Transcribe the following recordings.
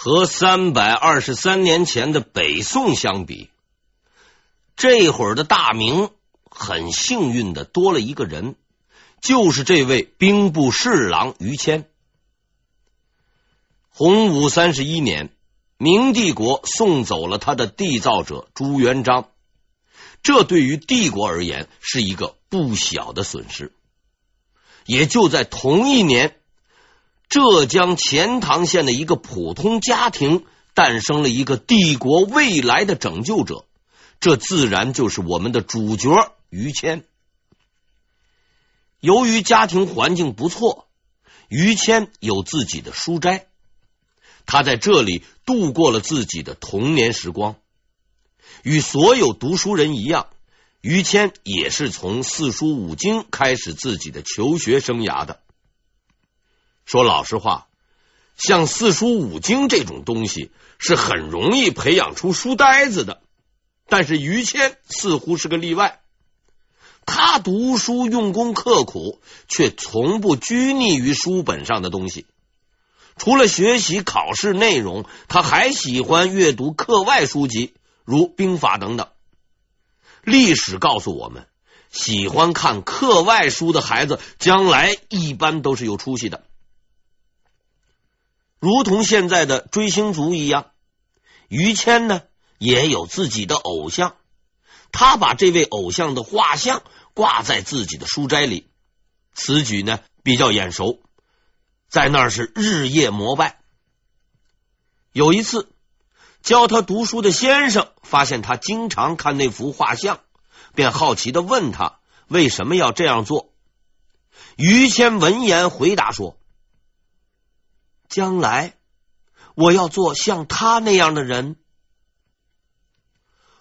和三百二十三年前的北宋相比，这会儿的大明很幸运的多了一个人，就是这位兵部侍郎于谦。洪武三十一年，明帝国送走了他的缔造者朱元璋，这对于帝国而言是一个不小的损失。也就在同一年。浙江钱塘县的一个普通家庭诞生了一个帝国未来的拯救者，这自然就是我们的主角于谦。由于家庭环境不错，于谦有自己的书斋，他在这里度过了自己的童年时光。与所有读书人一样，于谦也是从四书五经开始自己的求学生涯的。说老实话，像四书五经这种东西是很容易培养出书呆子的。但是于谦似乎是个例外，他读书用功刻苦，却从不拘泥于书本上的东西。除了学习考试内容，他还喜欢阅读课外书籍，如兵法等等。历史告诉我们，喜欢看课外书的孩子，将来一般都是有出息的。如同现在的追星族一样，于谦呢也有自己的偶像，他把这位偶像的画像挂在自己的书斋里，此举呢比较眼熟，在那儿是日夜膜拜。有一次，教他读书的先生发现他经常看那幅画像，便好奇的问他为什么要这样做。于谦闻言回答说。将来我要做像他那样的人。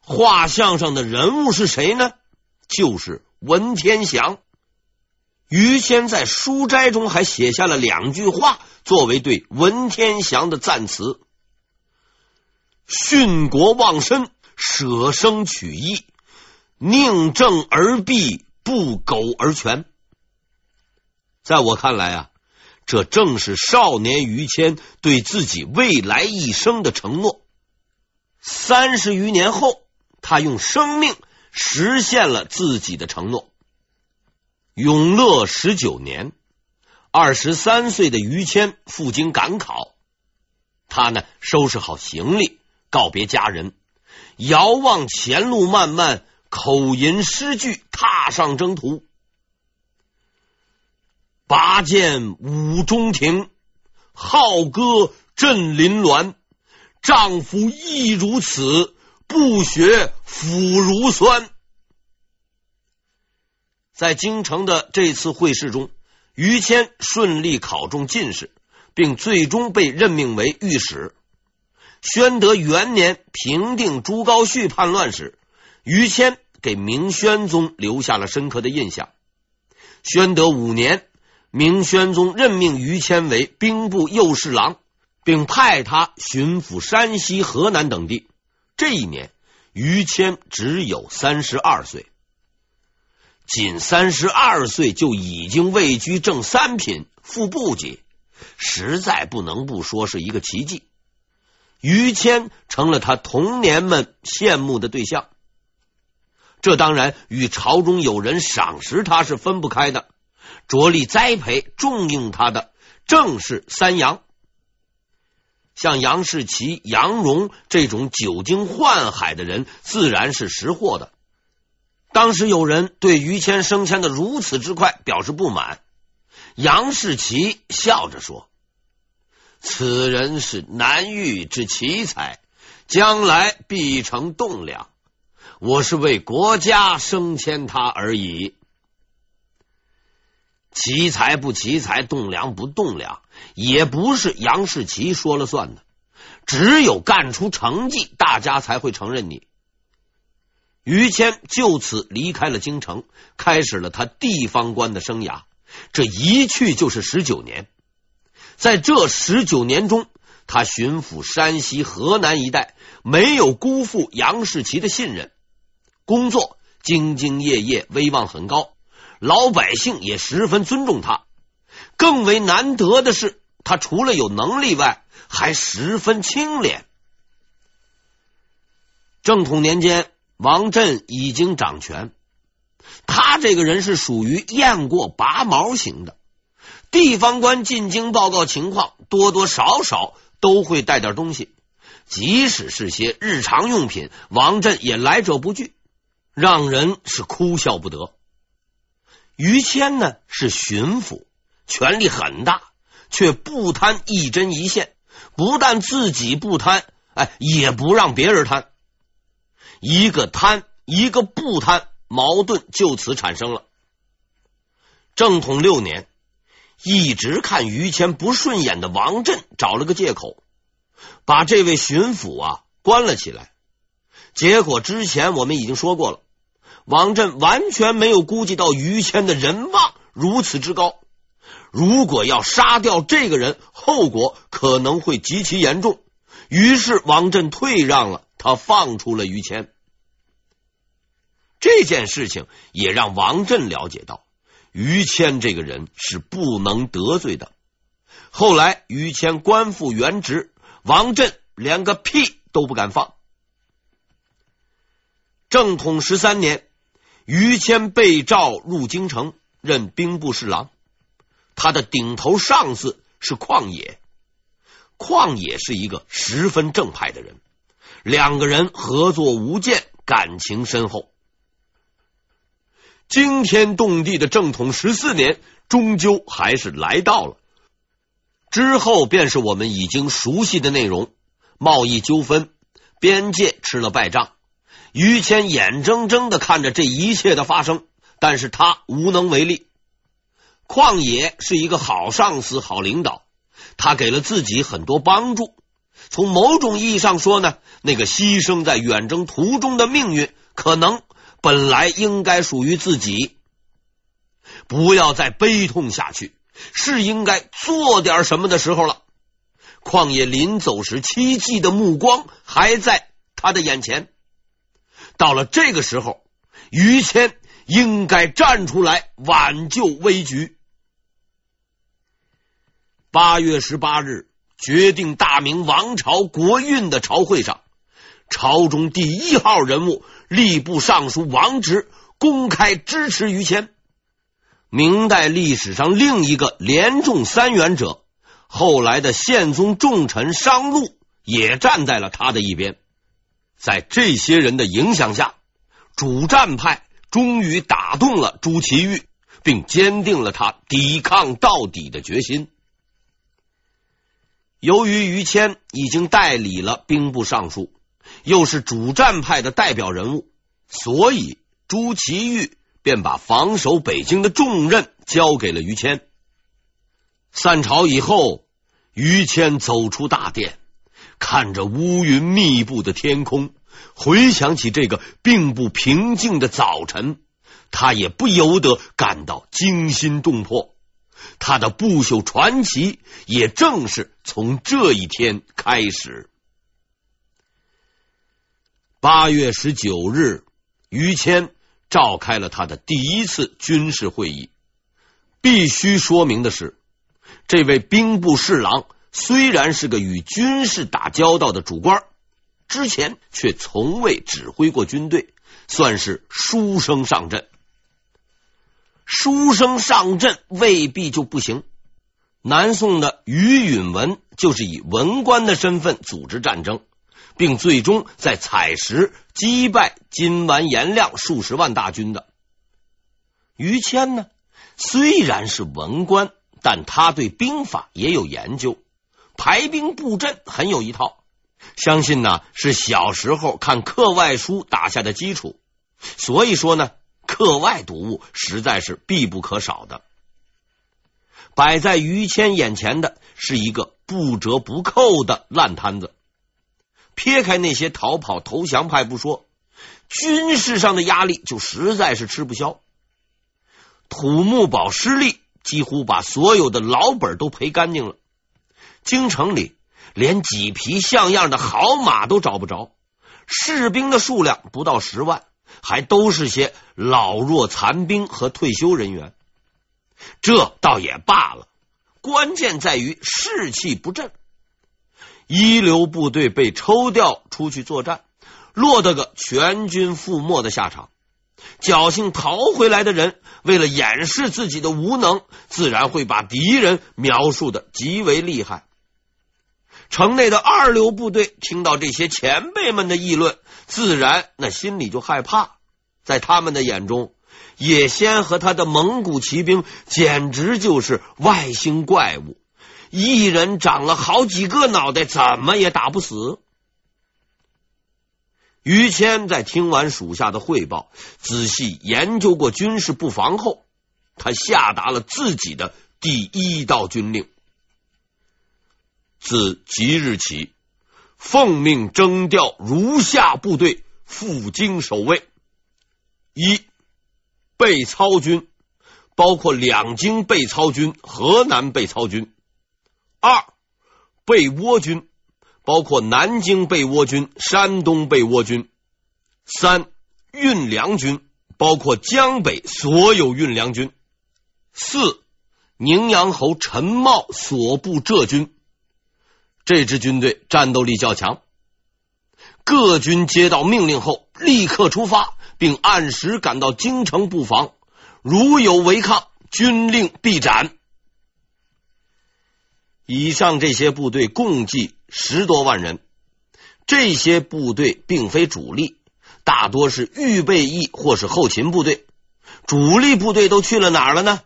画像上的人物是谁呢？就是文天祥。于谦在书斋中还写下了两句话，作为对文天祥的赞词：“殉国忘身，舍生取义，宁正而毙，不苟而全。”在我看来啊。这正是少年于谦对自己未来一生的承诺。三十余年后，他用生命实现了自己的承诺。永乐十九年，二十三岁的于谦赴京赶考，他呢收拾好行李，告别家人，遥望前路漫漫，口吟诗句，踏上征途。拔剑五中庭，号歌震林峦。丈夫亦如此，不学腐如酸。在京城的这次会试中，于谦顺利考中进士，并最终被任命为御史。宣德元年平定朱高煦叛乱时，于谦给明宣宗留下了深刻的印象。宣德五年。明宣宗任命于谦为兵部右侍郎，并派他巡抚山西、河南等地。这一年，于谦只有三十二岁，仅三十二岁就已经位居正三品、副部级，实在不能不说是一个奇迹。于谦成了他童年们羡慕的对象，这当然与朝中有人赏识他是分不开的。着力栽培、重用他的正是三杨，像杨士奇、杨荣这种久经宦海的人，自然是识货的。当时有人对于谦升迁的如此之快表示不满，杨士奇笑着说：“此人是难遇之奇才，将来必成栋梁。我是为国家升迁他而已。”奇才不奇才，栋梁不栋梁，也不是杨士奇说了算的。只有干出成绩，大家才会承认你。于谦就此离开了京城，开始了他地方官的生涯。这一去就是十九年，在这十九年中，他巡抚山西、河南一带，没有辜负杨士奇的信任，工作兢兢业业，威望很高。老百姓也十分尊重他，更为难得的是，他除了有能力外，还十分清廉。正统年间，王振已经掌权，他这个人是属于雁过拔毛型的。地方官进京报告情况，多多少少都会带点东西，即使是些日常用品，王振也来者不拒，让人是哭笑不得。于谦呢是巡抚，权力很大，却不贪一针一线，不但自己不贪，哎，也不让别人贪。一个贪，一个不贪，矛盾就此产生了。正统六年。一直看于谦不顺眼的王振找了个借口，把这位巡抚啊关了起来。结果之前我们已经说过了，王振完全没有估计到于谦的人望如此之高。如果要杀掉这个人，后果可能会极其严重。于是王振退让了，他放出了于谦。这件事情也让王振了解到。于谦这个人是不能得罪的。后来于谦官复原职，王振连个屁都不敢放。正统十三年，于谦被召入京城，任兵部侍郎。他的顶头上司是旷野，旷野是一个十分正派的人，两个人合作无间，感情深厚。惊天动地的正统十四年，终究还是来到了。之后便是我们已经熟悉的内容：贸易纠纷，边界吃了败仗。于谦眼睁睁的看着这一切的发生，但是他无能为力。旷野是一个好上司、好领导，他给了自己很多帮助。从某种意义上说呢，那个牺牲在远征途中的命运，可能。本来应该属于自己，不要再悲痛下去，是应该做点什么的时候了。旷野临走时凄寂的目光还在他的眼前。到了这个时候，于谦应该站出来挽救危局。八月十八日，决定大明王朝国运的朝会上，朝中第一号人物。吏部尚书王直公开支持于谦。明代历史上另一个连中三元者，后来的宪宗重臣商禄也站在了他的一边。在这些人的影响下，主战派终于打动了朱祁钰，并坚定了他抵抗到底的决心。由于于谦已经代理了兵部尚书。又是主战派的代表人物，所以朱祁钰便把防守北京的重任交给了于谦。散朝以后，于谦走出大殿，看着乌云密布的天空，回想起这个并不平静的早晨，他也不由得感到惊心动魄。他的不朽传奇也正是从这一天开始。八月十九日，于谦召开了他的第一次军事会议。必须说明的是，这位兵部侍郎虽然是个与军事打交道的主官，之前却从未指挥过军队，算是书生上阵。书生上阵未必就不行。南宋的于允文就是以文官的身份组织战争。并最终在采石击败金完颜亮数十万大军的于谦呢？虽然是文官，但他对兵法也有研究，排兵布阵很有一套。相信呢是小时候看课外书打下的基础。所以说呢，课外读物实在是必不可少的。摆在于谦眼前的是一个不折不扣的烂摊子。撇开那些逃跑投降派不说，军事上的压力就实在是吃不消。土木堡失利，几乎把所有的老本都赔干净了。京城里连几匹像样的好马都找不着，士兵的数量不到十万，还都是些老弱残兵和退休人员。这倒也罢了，关键在于士气不振。一流部队被抽调出去作战，落得个全军覆没的下场。侥幸逃回来的人，为了掩饰自己的无能，自然会把敌人描述的极为厉害。城内的二流部队听到这些前辈们的议论，自然那心里就害怕。在他们的眼中，野先和他的蒙古骑兵简直就是外星怪物，一人长了好几个脑袋，怎么也打不死。于谦在听完属下的汇报，仔细研究过军事布防后，他下达了自己的第一道军令：自即日起，奉命征调如下部队赴京守卫：一、备操军，包括两京备操军、河南备操军；二、备倭军。包括南京备倭军、山东备倭军；三运粮军，包括江北所有运粮军；四宁阳侯陈茂所部浙军。这支军队战斗力较强，各军接到命令后立刻出发，并按时赶到京城布防，如有违抗，军令必斩。以上这些部队共计十多万人，这些部队并非主力，大多是预备役或是后勤部队。主力部队都去了哪儿了呢？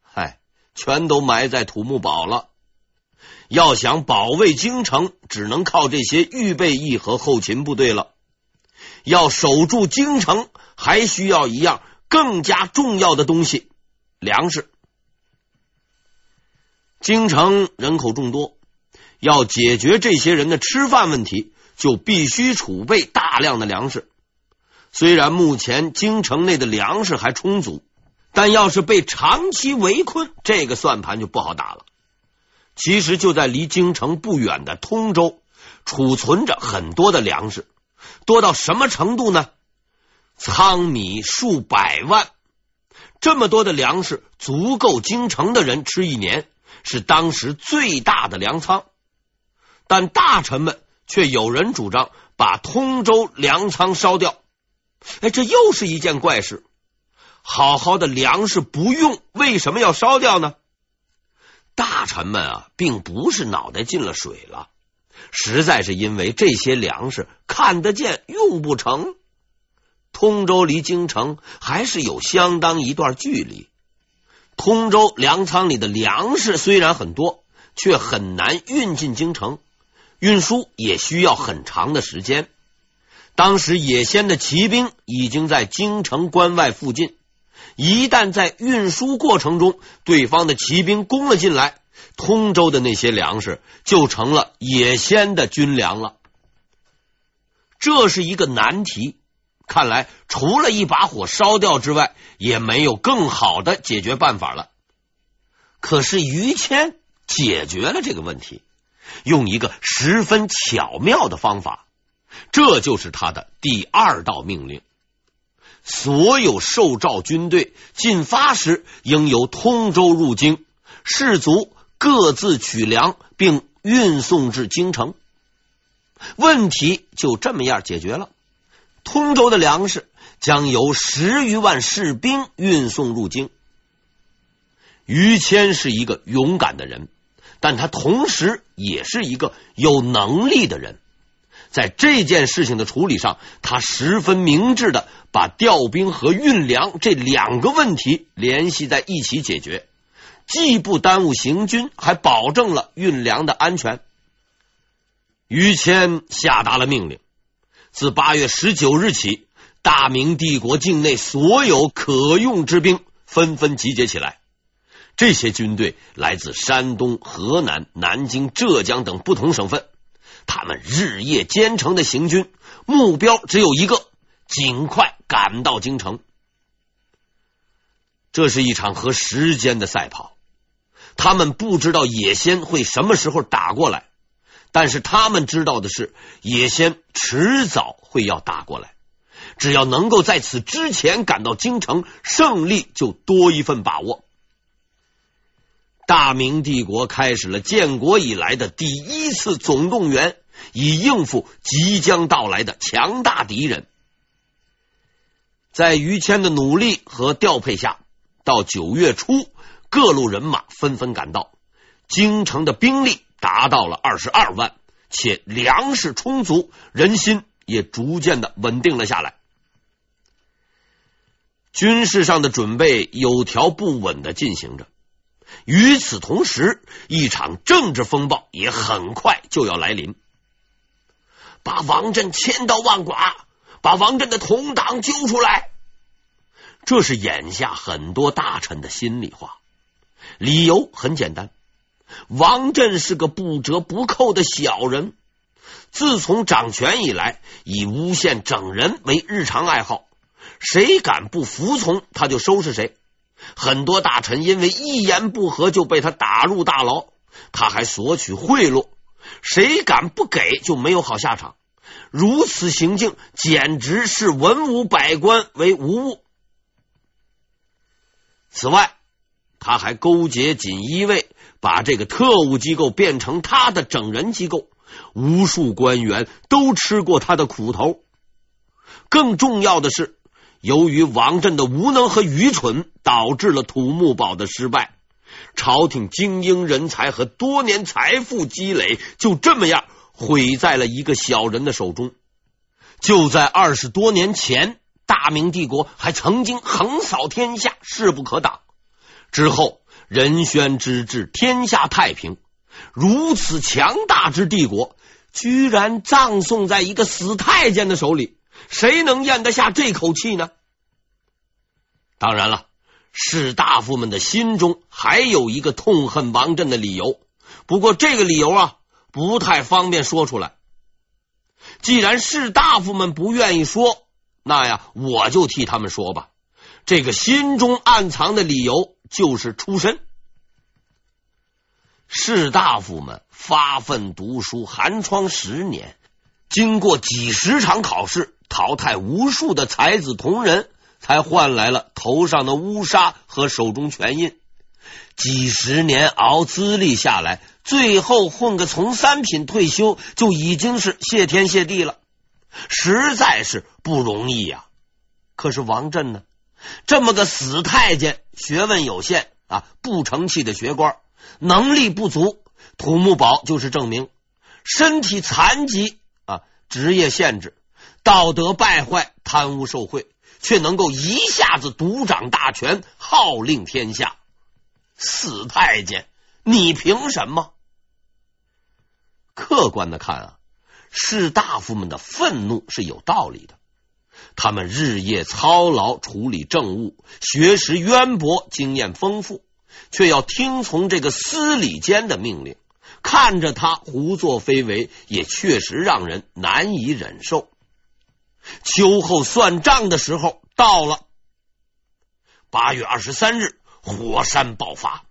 嗨，全都埋在土木堡了。要想保卫京城，只能靠这些预备役和后勤部队了。要守住京城，还需要一样更加重要的东西——粮食。京城人口众多，要解决这些人的吃饭问题，就必须储备大量的粮食。虽然目前京城内的粮食还充足，但要是被长期围困，这个算盘就不好打了。其实就在离京城不远的通州，储存着很多的粮食，多到什么程度呢？仓米数百万，这么多的粮食足够京城的人吃一年。是当时最大的粮仓，但大臣们却有人主张把通州粮仓烧掉。哎，这又是一件怪事。好好的粮食不用，为什么要烧掉呢？大臣们啊，并不是脑袋进了水了，实在是因为这些粮食看得见，用不成。通州离京城还是有相当一段距离。通州粮仓里的粮食虽然很多，却很难运进京城，运输也需要很长的时间。当时野仙的骑兵已经在京城关外附近，一旦在运输过程中，对方的骑兵攻了进来，通州的那些粮食就成了野先的军粮了。这是一个难题。看来，除了一把火烧掉之外，也没有更好的解决办法了。可是于谦解决了这个问题，用一个十分巧妙的方法，这就是他的第二道命令：所有受召军队进发时，应由通州入京，士卒各自取粮，并运送至京城。问题就这么样解决了。通州的粮食将由十余万士兵运送入京。于谦是一个勇敢的人，但他同时也是一个有能力的人。在这件事情的处理上，他十分明智的把调兵和运粮这两个问题联系在一起解决，既不耽误行军，还保证了运粮的安全。于谦下达了命令。自八月十九日起，大明帝国境内所有可用之兵纷纷集结起来。这些军队来自山东、河南、南京、浙江等不同省份，他们日夜兼程的行军，目标只有一个：尽快赶到京城。这是一场和时间的赛跑，他们不知道野仙会什么时候打过来。但是他们知道的是，野仙迟早会要打过来。只要能够在此之前赶到京城，胜利就多一份把握。大明帝国开始了建国以来的第一次总动员，以应付即将到来的强大敌人。在于谦的努力和调配下，到九月初，各路人马纷纷赶到，京城的兵力达到了二十二万，且粮食充足，人心也逐渐的稳定了下来。军事上的准备有条不紊的进行着。与此同时，一场政治风暴也很快就要来临。把王振千刀万剐，把王振的同党揪出来，这是眼下很多大臣的心里话。理由很简单，王振是个不折不扣的小人，自从掌权以来，以诬陷整人为日常爱好，谁敢不服从，他就收拾谁。很多大臣因为一言不合就被他打入大牢，他还索取贿赂，谁敢不给就没有好下场。如此行径简直是文武百官为无物。此外，他还勾结锦衣卫，把这个特务机构变成他的整人机构，无数官员都吃过他的苦头。更重要的是。由于王振的无能和愚蠢，导致了土木堡的失败。朝廷精英人才和多年财富积累，就这么样毁在了一个小人的手中。就在二十多年前，大明帝国还曾经横扫天下，势不可挡。之后仁宣之治，天下太平。如此强大之帝国，居然葬送在一个死太监的手里。谁能咽得下这口气呢？当然了，士大夫们的心中还有一个痛恨王振的理由，不过这个理由啊不太方便说出来。既然士大夫们不愿意说，那呀，我就替他们说吧。这个心中暗藏的理由就是出身。士大夫们发奋读书，寒窗十年。经过几十场考试，淘汰无数的才子同人，才换来了头上的乌纱和手中权印。几十年熬资历下来，最后混个从三品退休，就已经是谢天谢地了，实在是不容易呀。可是王振呢，这么个死太监，学问有限啊，不成器的学官，能力不足，土木堡就是证明，身体残疾啊。职业限制，道德败坏，贪污受贿，却能够一下子独掌大权，号令天下。死太监，你凭什么？客观的看啊，士大夫们的愤怒是有道理的。他们日夜操劳处理政务，学识渊博，经验丰富，却要听从这个司礼监的命令。看着他胡作非为，也确实让人难以忍受。秋后算账的时候到了。八月二十三日，火山爆发。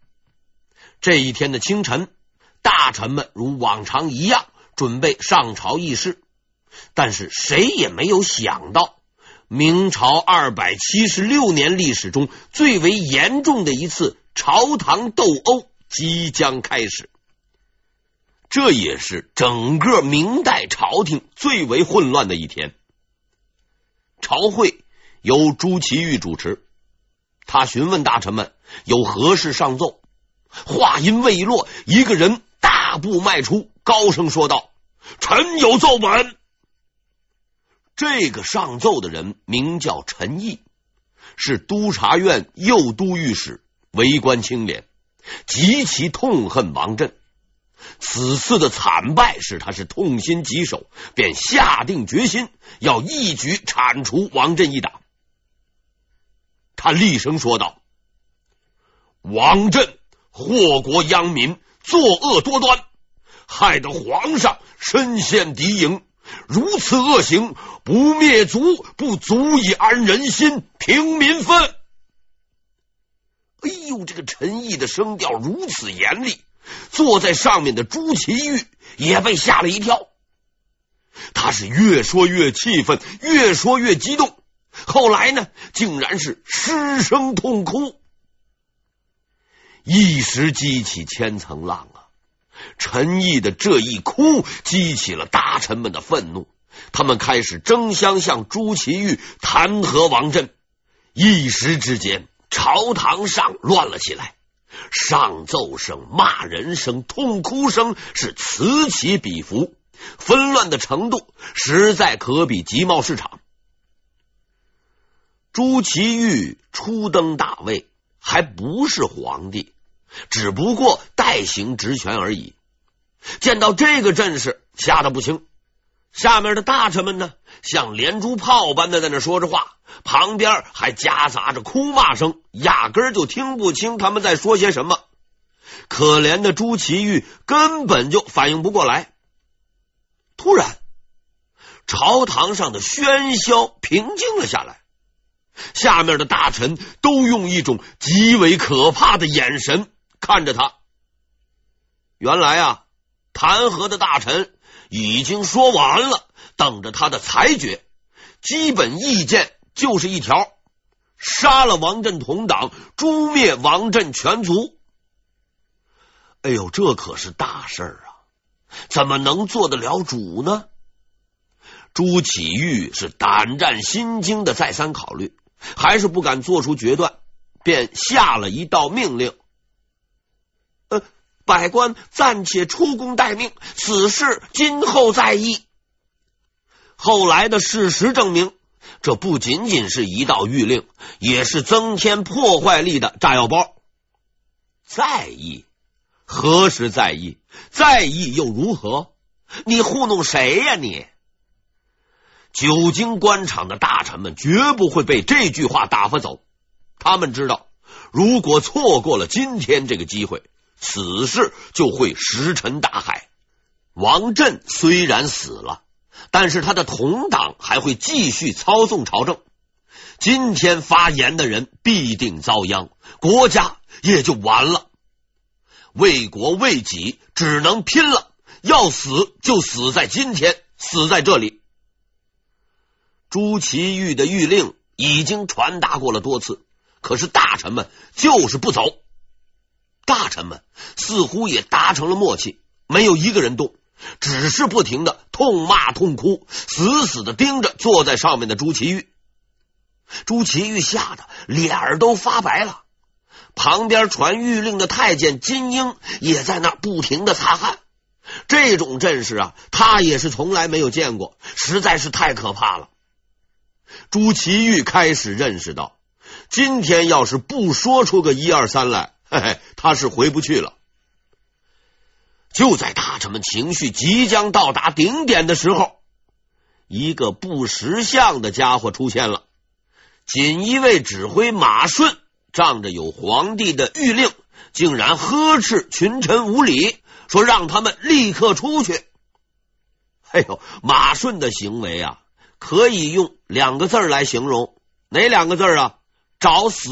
这一天的清晨，大臣们如往常一样准备上朝议事，但是谁也没有想到，明朝二百七十六年历史中最为严重的一次朝堂斗殴即将开始。这也是整个明代朝廷最为混乱的一天。朝会由朱祁钰主持，他询问大臣们有何事上奏。话音未落，一个人大步迈出，高声说道：“臣有奏本。”这个上奏的人名叫陈毅，是督察院右都御史，为官清廉，极其痛恨王振。此次的惨败使他是痛心疾首，便下定决心要一举铲除王振一党。他厉声说道：“王振祸国殃民，作恶多端，害得皇上身陷敌营。如此恶行，不灭族，不足以安人心、平民愤。”哎呦，这个陈毅的声调如此严厉。坐在上面的朱祁钰也被吓了一跳，他是越说越气愤，越说越激动，后来呢，竟然是失声痛哭。一时激起千层浪啊！陈毅的这一哭，激起了大臣们的愤怒，他们开始争相向朱祁钰弹劾王振，一时之间，朝堂上乱了起来，上奏声、骂人声、痛哭声是此起彼伏，纷乱的程度实在可比集贸市场。朱祁钰初登大位，还不是皇帝。只不过代行职权而已。见到这个阵势，吓得不轻。下面的大臣们呢，像连珠炮般的在那说着话，旁边还夹杂着哭骂声，压根就听不清他们在说些什么。可怜的朱祁钰根本就反应不过来。突然，朝堂上的喧嚣平静了下来，下面的大臣都用一种极为可怕的眼神。看着他，原来啊，弹劾的大臣已经说完了，等着他的裁决。基本意见就是一条：杀了王振同党，诛灭王振全族。哎呦，这可是大事儿啊！怎么能做得了主呢？朱祁钰是胆战心惊的，再三考虑，还是不敢做出决断，便下了一道命令。百官暂且出宫待命，此事今后再议。后来的事实证明，这不仅仅是一道谕令，也是增添破坏力的炸药包。再议？何时再议？再议又如何？你糊弄谁呀你？久经官场的大臣们绝不会被这句话打发走。他们知道，如果错过了今天这个机会。此事就会石沉大海。王振虽然死了，但是他的同党还会继续操纵朝政。今天发言的人必定遭殃，国家也就完了。为国为己，只能拼了。要死就死在今天，死在这里。朱祁钰的谕令已经传达过了多次，可是大臣们就是不走。大臣们似乎也达成了默契，没有一个人动，只是不停的痛骂痛哭，死死的盯着坐在上面的朱祁钰。朱祁钰吓得脸儿都发白了，旁边传谕令的太监金英也在那不停的擦汗。这种阵势啊，他也是从来没有见过，实在是太可怕了。朱祁钰开始认识到，今天要是不说出个一二三来。嘿嘿，他是回不去了。就在大臣们情绪即将到达顶点的时候，一个不识相的家伙出现了。锦衣卫指挥马顺仗着有皇帝的御令，竟然呵斥群臣无礼，说让他们立刻出去。哎呦，马顺的行为啊，可以用两个字来形容，哪两个字啊？找死！